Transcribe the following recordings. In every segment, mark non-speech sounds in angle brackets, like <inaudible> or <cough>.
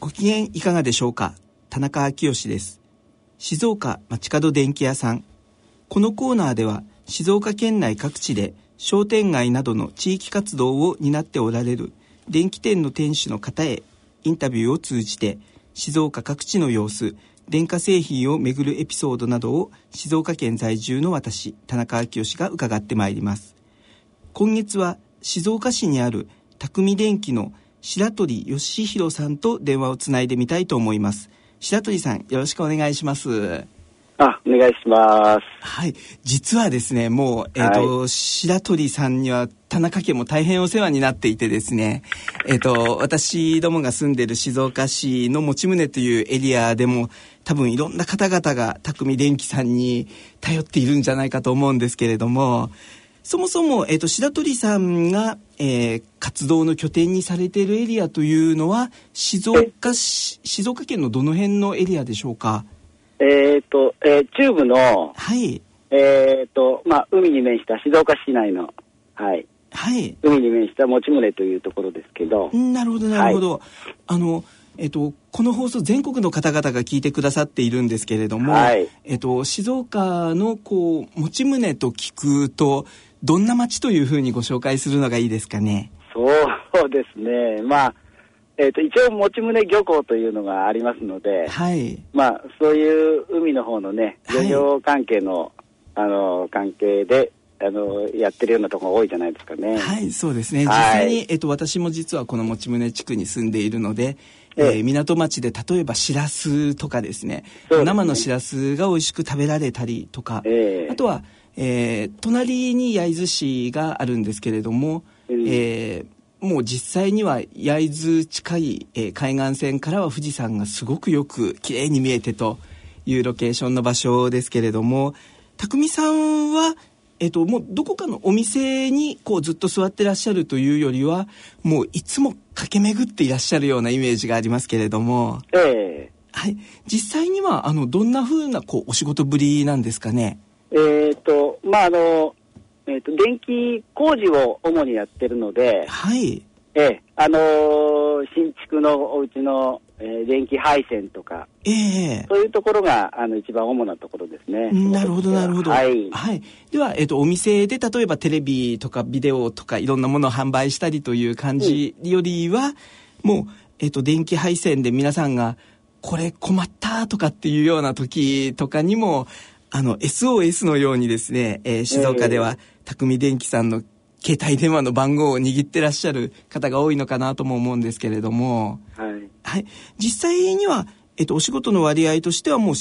ご機嫌いかがでしょうか？田中昭義です。静岡町角電気屋さん。このコーナーでは静岡県内各地で商店街などの地域活動を担っておられる電気店の店主の方へインタビューを通じて静岡各地の様子電化製品をめぐるエピソードなどを静岡県在住の私田中昭義が伺ってまいります今月は静岡市にある匠電機の白鳥義弘さんと電話をつないでみたいと思います白鳥さんよろしくお願いしますあ、お願いします。はい。実はですね、もう、えっ、ー、と、はい、白鳥さんには田中家も大変お世話になっていてですね、えっ、ー、と、私どもが住んでる静岡市の持宗というエリアでも、多分いろんな方々が匠電機さんに頼っているんじゃないかと思うんですけれども、そもそも、えっ、ー、と、白鳥さんが、えー、活動の拠点にされているエリアというのは、静岡市、静岡県のどの辺のエリアでしょうか？えっ、ー、と、えー、中部の、はい。えっ、ー、と、まあ、海に面した静岡市内の、はい。はい。海に面した持宗というところですけど。なるほど、なるほど。はい、あの、えっと、この放送全国の方々が聞いてくださっているんですけれども、はい、えっと、静岡のこう持宗と聞くとどんな町というふうにご紹介するのがいいですかね？そうですね。まあえーと、一応、持宗漁港というのがありますので、はい、まあ、そういう海の方のね、漁業関係のはい、あの関係であのやってるようなところが多いじゃないですかね。はい、そうですね。実際に、えっ、ー、と、私も実はこの持宗地区に住んでいるので、えー、港町で例えばしらすとかですね、ね、生のしらすが美味しく食べられたりとか、えー、あとは、えー、隣に焼津市があるんですけれども、うん、えーもう実際には焼津近い、えー、海岸線からは富士山がすごくよく綺麗に見えてというロケーションの場所ですけれども匠さんは、えーと、もうどこかのお店にこうずっと座ってらっしゃるというよりはもういつも駆け巡っていらっしゃるようなイメージがありますけれども、えー、はい、実際にはあのどんなふうなこうお仕事ぶりなんですかね？えっ、ー、とまああのえっ、ー、と、電気工事を主にやってるので、はい。ええ、あのー、新築のお家の、えー、電気配線とか、ええそういうところが、あの、一番主なところですね。なるほど、なるほど。はい。はい。では、えっ、ー、と、お店で、例えばテレビとかビデオとかいろんなものを販売したりという感じよりは、うん、もう、えっ、と、電気配線で皆さんが、これ困ったとかっていうような時とかにも、あの、SOS のようにですね、えー、静岡では、匠電機さんの携帯電話の番号を握ってらっしゃる方が多いのかなとも思うんですけれども、はい。はい。実際には、えっと、お仕事の割合としてはもう、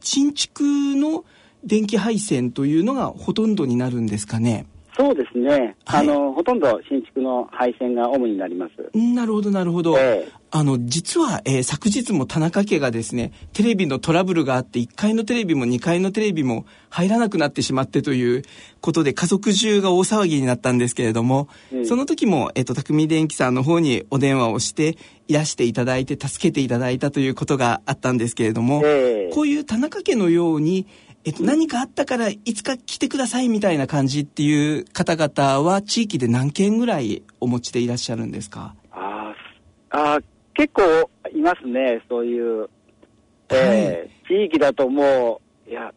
新築の電気配線というのがほとんどになるんですかね。そうですね、はい、あのほとんど新築の配線が主になります。なるほどなるほど、えー、あの実は、えー、昨日も田中家がですねテレビのトラブルがあって1階のテレビも2階のテレビも入らなくなってしまってということで家族中が大騒ぎになったんですけれども、うん、その時も、えーと、匠電機さんの方にお電話をしていらしていただいて助けていただいたということがあったんですけれども、えー、こういう田中家のようにえっと、何かあったからいつか来てくださいみたいな感じっていう方々は地域で何件ぐらいお持ちでいらっしゃるんですか？ああ結構いますねそういう、えー、地域だともういや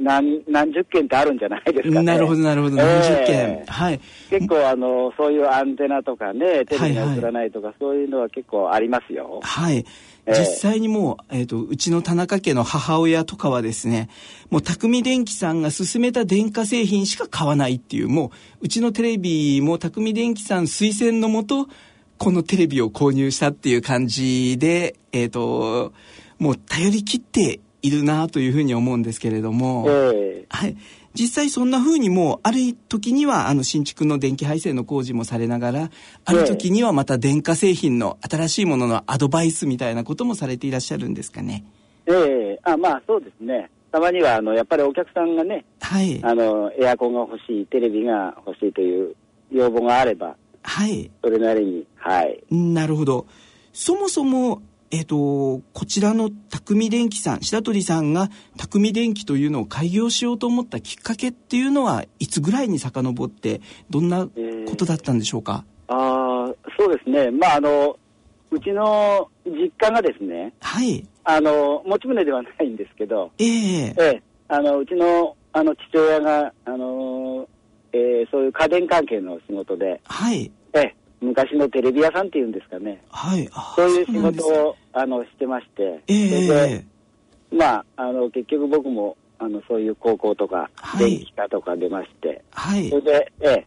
何何十件ってあるんじゃないですかね。なるほど、なるほど、何十件。はい。結構、あの、そういうアンテナとかね、テレビが映らないとか、はいはい、そういうのは結構ありますよ。はい。実際にもう、えっ、ー、と、うちの田中家の母親とかはですね、もう匠電機さんが勧めた電化製品しか買わないっていう、もう、うちのテレビも匠電機さん推薦のもと、このテレビを購入したっていう感じで、えっ、ー、と、もう頼り切っているなというふうに思うんですけれども、えー、はい。実際そんな風にもうある時にはあの新築の電気配線の工事もされながらある時にはまた電化製品の新しいもののアドバイスみたいなこともされていらっしゃるんですかね？ええあまあそうですね。たまにはあのやっぱりお客さんがね、はい。あのエアコンが欲しい、テレビが欲しいという要望があれば、はい。それなりに、はい。なるほど。そもそも、えっ、と、こちらの匠電機さん、白鳥さんが匠電機というのを開業しようと思ったきっかけっていうのはいつぐらいに遡って、どんなことだったんでしょうか、ああ、そうですね。まああの、うちの実家がですね、はい。あの、持ち船ではないんですけど、ええええ、あの、うちの、あの、父親が、あの、えーそういう家電関係の仕事で、はい。ええ、昔のテレビ屋さんっていうんですかね、はい。あそういう仕事を、あの、してまして、えそれでえまあ、あの、結局僕も、あの、そういう高校とか、はい。電気科とか出まして、はい。それ。で、ええ、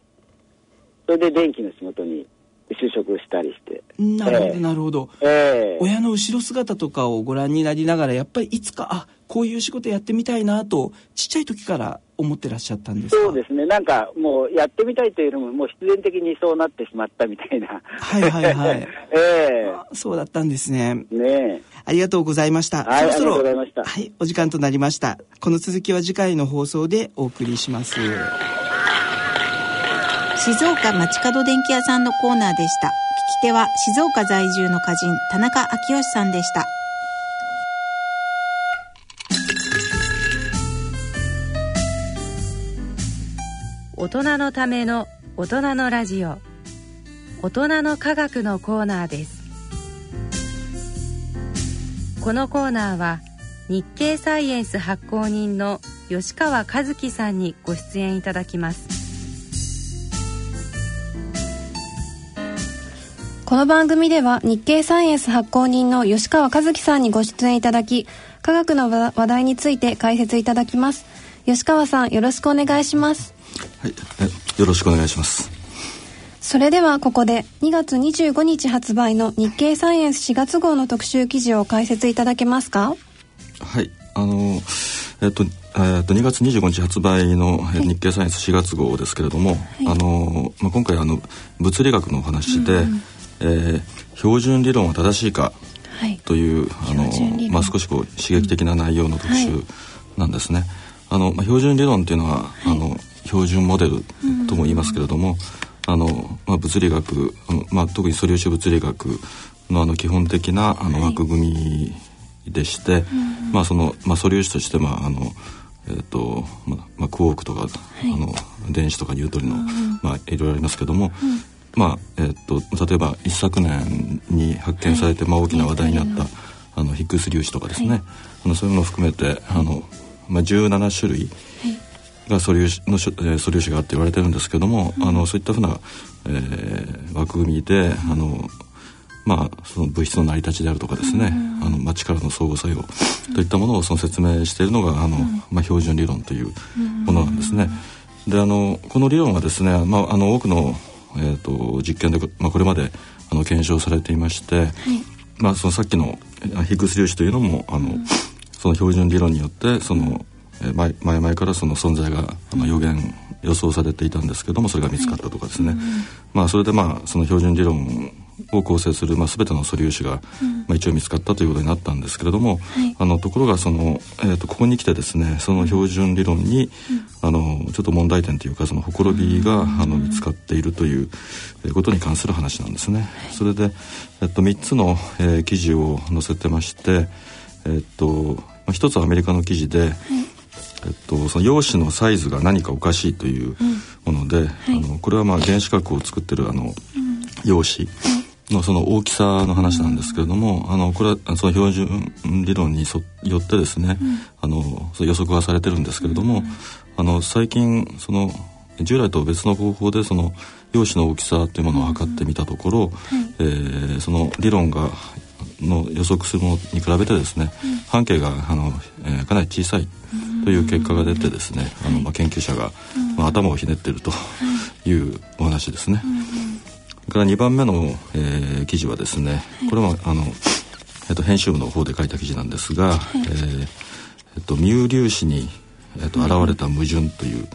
それで電気の仕事に就職したりして、なるほど、ええ。なるほど。ええ、親の後ろ姿とかをご覧になりながら、やっぱりいつか、あ、こういう仕事やってみたいなと、ちっちゃい時から思ってらっしゃったんですか？そうですね、なんかもうやってみたいというよりも、もう必然的にそうなってしまったみたいな。はいはいはい <laughs> えあそうだったんですね。えねありがとうございました。はいそろそろありがとうございましたはい、お時間となりました。この続きは次回の放送でお送りします。静岡町角電気屋さんのコーナーでした。聞き手は静岡在住の歌人田中昭義さんでした。大人のための大人のラジオ。大人の科学のコーナーです。このコーナーは日経サイエンス発行人の吉川和樹さんにご出演いただきます。この番組では日経サイエンス発行人の吉川和樹さんにご出演いただき科学の話話題について解説いただきます。吉川さんよろしくお願いします。はい、えよろしくお願いします。それではここで2月25日発売の日経サイエンス4月号の特集記事を解説いただけますか？はい、あのえっとえっと2月25日発売のえ日経サイエンス4月号ですけれども、あのまあ今回あの物理学のお話で、えー標準理論は正しいかはい。というあの標準理論。まあ少しこう刺激的な内容の特集なんですね。あのまあ標準理論っていうのは、あの標準モデルとも言いますけれども、あのまあ物理学、まあ特に素粒子物理学のあの基本的なあの枠組みでして、まあそのまあ素粒子としてまああのえっ、とまあまあクォークとか、あの電子とかニュートリノ、まあいろいろありますけども。まあえっと例えば一昨年に発見されて、まあ、大きな話題になった、あのヒッグス粒子とかですね、あのそういうものを含めてあの、まあ、17種類が素粒子の素粒子があって言われてるんですけども、あのそういったふうな、えー枠組みであのまあ、その物質の成り立ちであるとかですね、あのまあ、力の相互作用といったものをその説明しているのがあの、まあ、標準理論というものなんですね。であのこの理論はですね、まあ、あの多くの、えー、と実験で、まあ、これまであの検証されていまして、まあ、そのさっきのあヒッグス粒子というのもあの、その標準理論によってその、えー前前々からその存在があの予言予想されていたんですけどもそれが見つかったとかですね、まあ、それでまあその標準理論を構成する、まあ、全ての素粒子が、まあ、一応見つかったということになったんですけれども、あのところがその、えー、とここに来てですねその標準理論に、あのちょっと問題点というかそのほころびが、あの見つかっているというえーことに関する話なんですね。それで、えっと、3つの、えー記事を載せてまして、えっとまあ、一つはアメリカの記事で、えっと、その陽子のサイズが何かおかしいというもので、あのこれはまあ原子核を作ってるあの陽子のその大きさの話なんですけれども、あのこれはその標準理論にそよってですね、あのそう予測がされてるんですけれども、あの最近その従来と別の方法でその陽子の大きさというものを測ってみたところ、えーその理論がの予測するものに比べてですね、半径があの、えーかなり小さいという結果が出てですね、あのまあ、研究者が、まあ、頭をひねっているとい。うお話ですね。から2番目の、えー記事はですね、これはあの、えっと編集部の方で書いた記事なんですが、えーえっとミュー粒子に、えーと現れた矛盾という、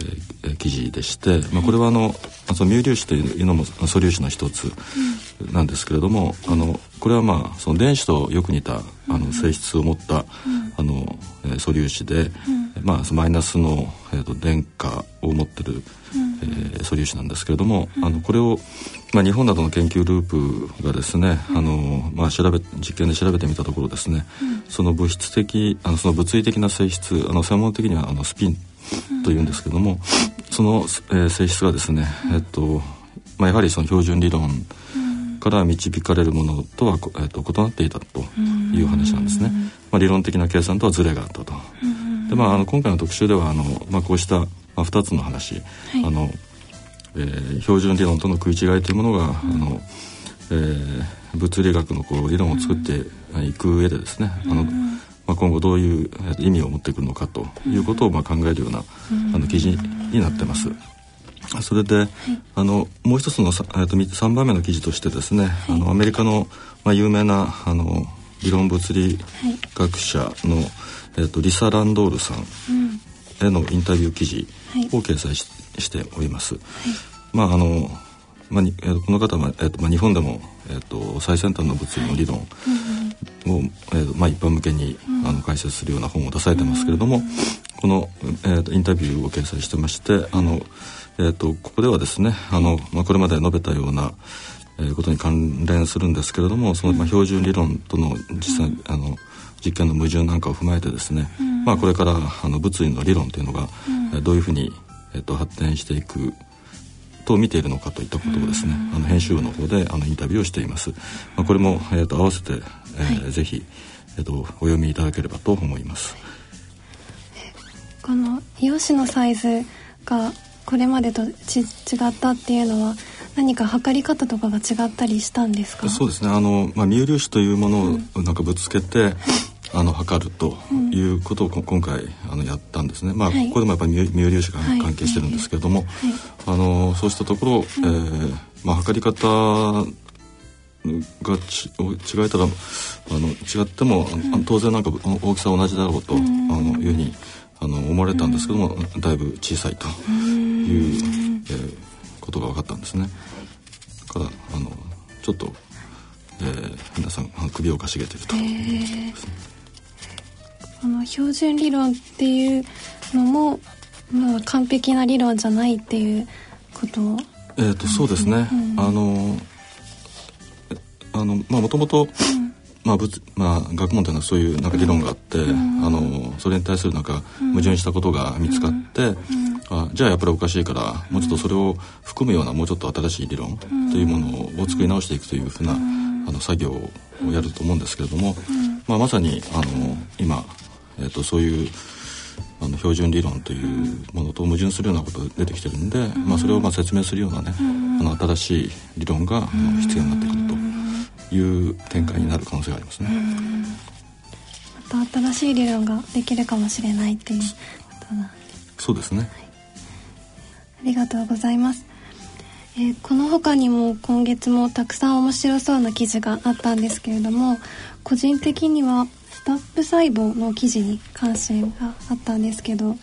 えー記事でして、まあ、これはあのそのミュー粒子というのも素粒子の一つなんですけれども、あのこれはまあその電子とよく似たあの性質を持った、あのえー素粒子で、まあ、マイナスの、えー、と電荷を持ってる、えー素粒子なんですけれども、あのこれを、まあ、日本などの研究ループがですね、あのまあ、調べ実験で調べてみたところですね、その物質的あのその物理的な性質あの専門的にはあのスピンというんですけども、その、えー性質がですね、えっとまあ、やはりその標準理論から導かれるものとは、こえっと異なっていたという話なんですね。まあ、理論的な計算とはズレがあったと。でまあ、あの今回の特集ではあの、まあ、こうした、まあ、2つの話、あのえー標準理論との食い違いというものが、あのえー物理学のこう理論を作っていく上でですね、あのまあ、今後どういうえー意味を持ってくるのかということをまあ考えるような、あの記事になってます。それで、あのもう一つのさえーとみ3番目の記事としてですね、あのアメリカの、まあ、有名なあの理論物理学者の、えー、とリサ・ランドールさんへのインタビュー記事を掲載し,、しております。まああのまあこの方は、えーとまあ、日本でも、えー、と最先端の物理の理論を、えーとまあ、一般向けに、あの解説するような本を出されてますけれども、この、えーとインタビューを掲載してましてあの、えー、とここではですねあの、まあ、これまで述べたような、えーことに関連するんですけれどもその、まあ、標準理論との実際、あの実験の矛盾なんかを踏まえてですね、まあ、これからあの物理の理論というのが、えーどういうふうに、えー、と発展していくと見ているのかといったことをですね、あの編集部の方であのインタビューをしています。まあ、これも、えー、と合わせて、えーぜひ、えー、とお読みいただければと思います。この用紙のサイズがこれまでとち違ったっていうのは何か測り方とかが違ったりしたんですか？そうですね。あの、まあ、ミ粒子というものをなんかぶつけて、あの測るということをこ今回あのやったんですね、まあ、はい。ここでもやっぱりミ粒子がはい。関係してるんですけれども、あのそうしたところ、えーまあ、測り方がち違えたらあの違っても、あの当然なんか大きさは同じだろうと、あのいうふうにあの思われたんですけども、だいぶ小さいという、えーことが分かったんですね。だからあのちょっと、えー皆さん首をかしげてると、この標準理論っていうのも、まあ、完璧な理論じゃないっていうこと？をえー、とそうですね、あのえあのまあもともとまあ物まあ学問というのはそういうなんか理論があって、あのそれに対するなんか矛盾したことが見つかって、あじゃあやっぱりおかしいからもうちょっとそれを含むようなもうちょっと新しい理論というものを作り直していくというふうな、あの作業をやると思うんですけれども、まあ、まさにあの今、えー、とそういうあの標準理論というものと矛盾するようなことが出てきてるんで、まあ、それをまあ説明するようなね、あの新しい理論が必要になってくるという展開になる可能性がありますね。また新しい理論ができるかもしれないっていうことだそうですね。ありがとうございます、えーこの他にも今月もたくさん面白そうな記事があったんですけれども個人的にはスタップ細胞の記事に関心があったんですけど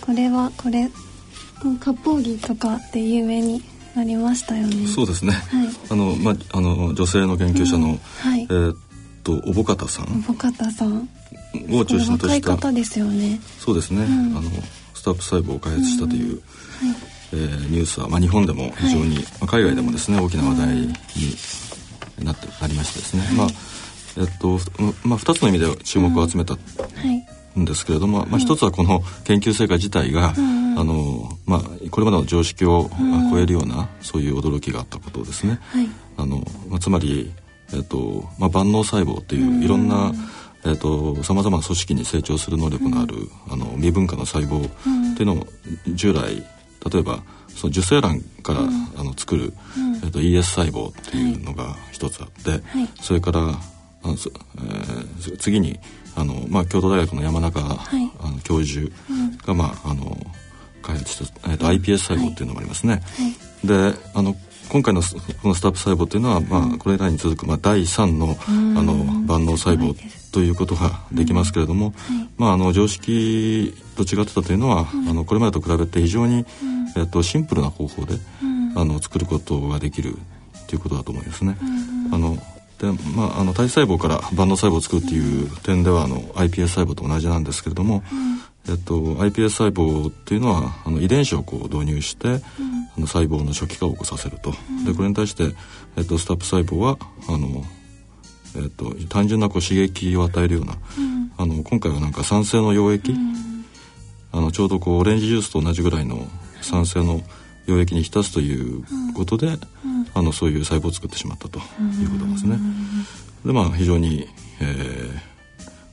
これはこれうん割烹着とかで有名になりましたよね。そうですね。はい。あのまああの女性の研究者の、はい。えーっとおぼかたさん。ボカタさん。を中心とした方ですよね。そうですね、ん。あのスタップ細胞を開発したという、えーニュースは、まあ、日本でも非常に、まあ海外でもですね大きな話題になってなりましてですね、まあえっと、ふまあ、2つの意味で注目を集めたはい。んですけれども、まあ、一つはこの研究成果自体が、んあのまあ、これまでの常識をあ超えるようなそういう驚きがあったことですね。はい。あのまあ、つまり、えっとまあ、万能細胞っていういろんなさまざまな組織に成長する能力のある、あの未分化の細胞っていうのを従来例えばその受精卵から、あの作る、えっと ES 細胞っていうのが一つあって、はい。それからあの、そえー次にあの、まあ、京都大学の山中、い。あの教授が、まあ、あの開発した、えーと iPS 細胞っていうのもありますね。であの今回のこのスタップ細胞というのは、まあ、これらに続く、まあ、第3のあの万能細胞ということができますけれども、まあ、あの常識と違ってたというのは、あのこれまでと比べて非常に、えっと、シンプルな方法で、あの作ることができるということだと思いますね。あのでまあ、あの体細胞から万能細胞を作るっていう点ではあの iPS 細胞と同じなんですけれども、えっと、iPS 細胞っていうのはあの遺伝子をこう導入して、うん、あの細胞の初期化を起こさせると、うん、でこれに対して、えっと、スタップ細胞はあの、えっと、単純なこう刺激を与えるような、うん、あの今回はなんか酸性の溶液、あのちょうどこうオレンジジュースと同じぐらいの酸性の溶液に浸すということで、あのそういう細胞を作ってしまったということですね。でまあ非常に、えー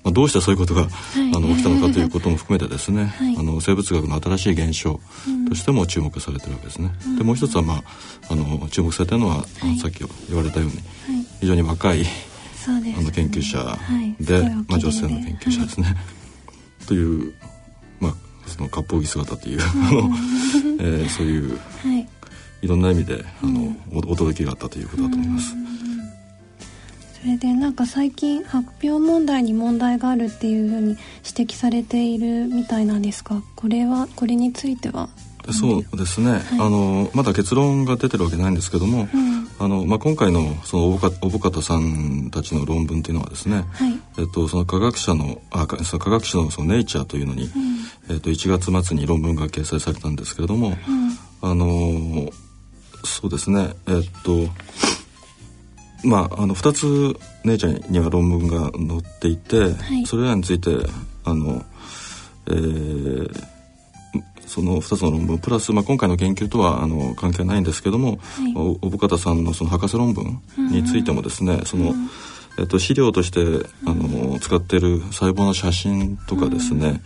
まあ、どうしてそういうことが、はい、あの起きたのかということも含めてですね、はい、あの生物学の新しい現象としても注目されてるわけですね。うん、でもう一つは、まあ、あの注目されてるのは、はい、さっき言われたように、非常に若い、ね、あの研究者で、まあ、女性の研究者ですね。という、まあ、その割烹着姿というあの、えー、そういう、い、ろんな意味であの、うん、驚きがあったということだと思います。それでなんか最近発表問題に問題があるっていうふうに指摘されているみたいなんですがこれはこれについては？そうですね、はい、あのまだ結論が出てるわけないんですけども、うん、あのまあ、今回のそのおぼかたさんたちの論文っていうのはですね、はい、えっと、その科学者のあその科学誌のその「ネイチャーというのに、うん、えっと、1月末に論文が掲載されたんですけれども、うん、あのそうですね。えっとまあ、あの2つ姉ちゃんには論文が載っていて、はい、それらについてあの、えー、その2つの論文プラス、まあ、今回の研究とはあの関係ないんですけども、はい、お小方さんのその博士論文についてもですね、うん、その、えっと、資料としてあの使っている細胞の写真とかですね、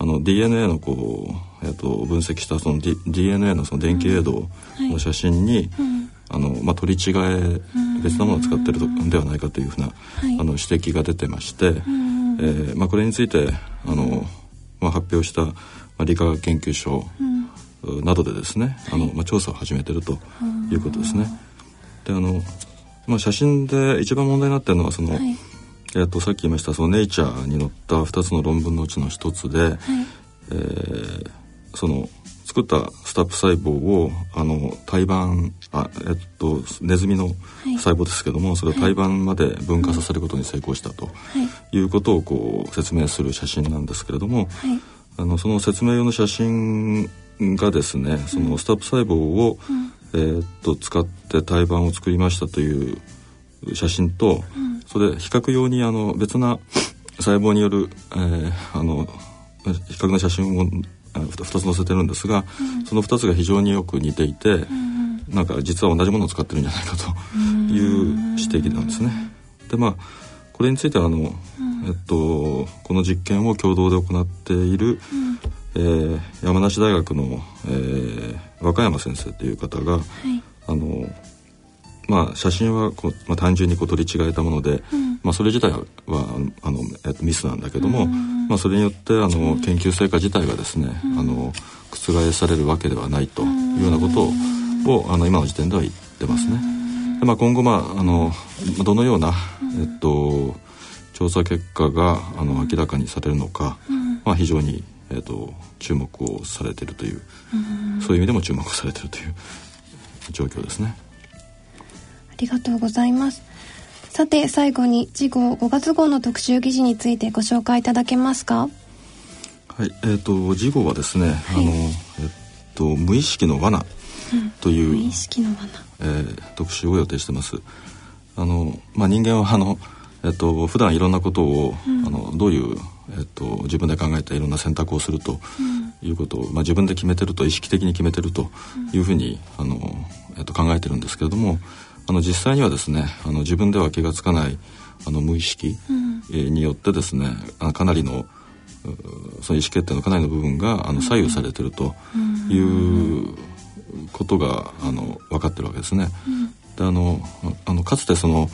うん、あの DNA のこう、えっと、分析したその、D、DNA のその電気映像の写真に、うん。あの、まあ、取り違え別なものを使ってるのではないかというふうな、はい、あの指摘が出てまして、えーまあ、これについてあの、まあ、発表した、まあ、理化学研究所などでですね、あのまあ、調査を始めてるということですね。であの、まあ、写真で一番問題になってるのはその、はい、えー、とさっき言いましたその「ネイチャー」に載った2つの論文のうちの1つで、はい、えー、その作ったスタップ細胞をあの胎盤あ、えっと、ネズミの細胞ですけども、はい、それを胎盤まで分化させることに成功したと、はい、いうことをこう説明する写真なんですけれども、はい、あのその説明用の写真がですねそのスタップ細胞を、うん、えー、っと使って胎盤を作りましたという写真と、うん、それ比較用にあの別な細胞による、えー、あの比較の写真を2つ載せてるんですが、うん、その2つが非常によく似ていて、うん、なんか実は同じものを使ってるんじゃないかという指摘なんですね。でまあこれについてはあの、えっと、この実験を共同で行っている、えー、山梨大学の、えー、若山先生という方が、はい、あのまあ、写真はこう、まあ、単純にこう取り違えたもので、うん、まあ、それ自体はあの、えっと、ミスなんだけども、まあ、それによってあの研究成果自体がですね、あの覆されるわけではないというようなことをあの今の時点では言ってますね。でまあ、今後、まあ、あのどのような、えっと、調査結果があの明らかにされるのか、まあ、非常に、えっと、注目をされているという、そういう意味でも注目されているという状況ですね。ありがとうございます。さて最後に次号5月号の特集記事についてご紹介いただけますか？はいえーと、次号はですね、はい、あのえっと無意識の罠という、うん、無意識の罠、えー、特集を予定してます。あのまあ人間はあのえっと普段いろんなことを、うん、あのどういうえっと、自分で考えていろんな選択をするということを、うん、まあ、自分で決めてると意識的に決めてるというふうに、あのえっと、考えてるんですけれどもあの実際にはですねあの自分では気が付かないあの無意識、うん、によってですねかなりのその意思決定のかなりの部分があの左右されてるということがあの分かってるわけですね。うん、であのあのかつてその、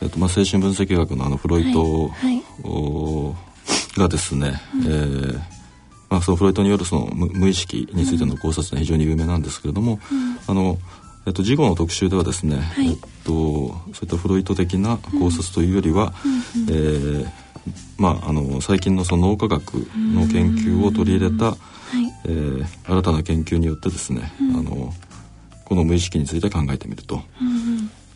えっとまあ、精神分析学のあのフロイト、はいはい、がですね、うん、えーまあ、そのフロイトによるその無意識についての考察は非常に有名なんですけれども、うん、あのえっと、事後の特集ではですね、はい。えっと、そういったフロイト的な考察というよりは、えーまあ、あの最近のその脳科学の研究を取り入れた、はい。えー新たな研究によってですね、あのこの無意識について考えてみると。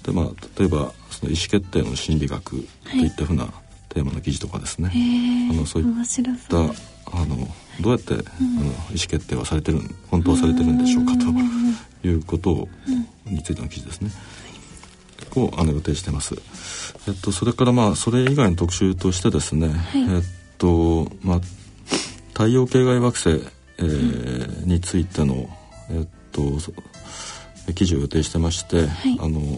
でまあ、例えばその意思決定の心理学といったふうなテーマの記事とかですね、へえあのそういったあのどうやって、あの意思決定はされてるん本当はされてるんでしょうかということを、についての記事ですね。をあの予定してます。えっとそれからまあそれ以外の特集としてですね、えっとまあ太陽系外惑星、えーについてのえっとそ記事を予定してまして、い。あのま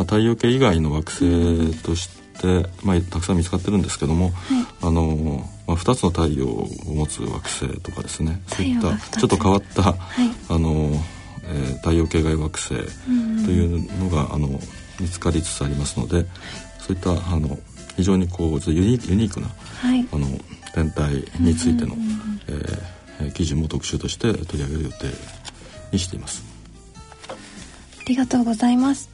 あ太陽系以外の惑星として、まあたくさん見つかってるんですけども、あのまあ二つの太陽を持つ惑星とかですね、そういったちょっと変わった、い。あの、えー太陽系外惑星というのが、あの見つかりつつありますので、そういったあの非常にこうユニユニークなはい。あの天体についての、えーえー記事も特集として取り上げる予定にしています。ありがとうございます。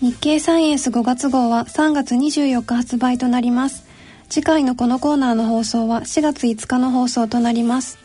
日経サイエンス5月号は3月24日発売となります。次回のこのコーナーの放送は4月5日の放送となります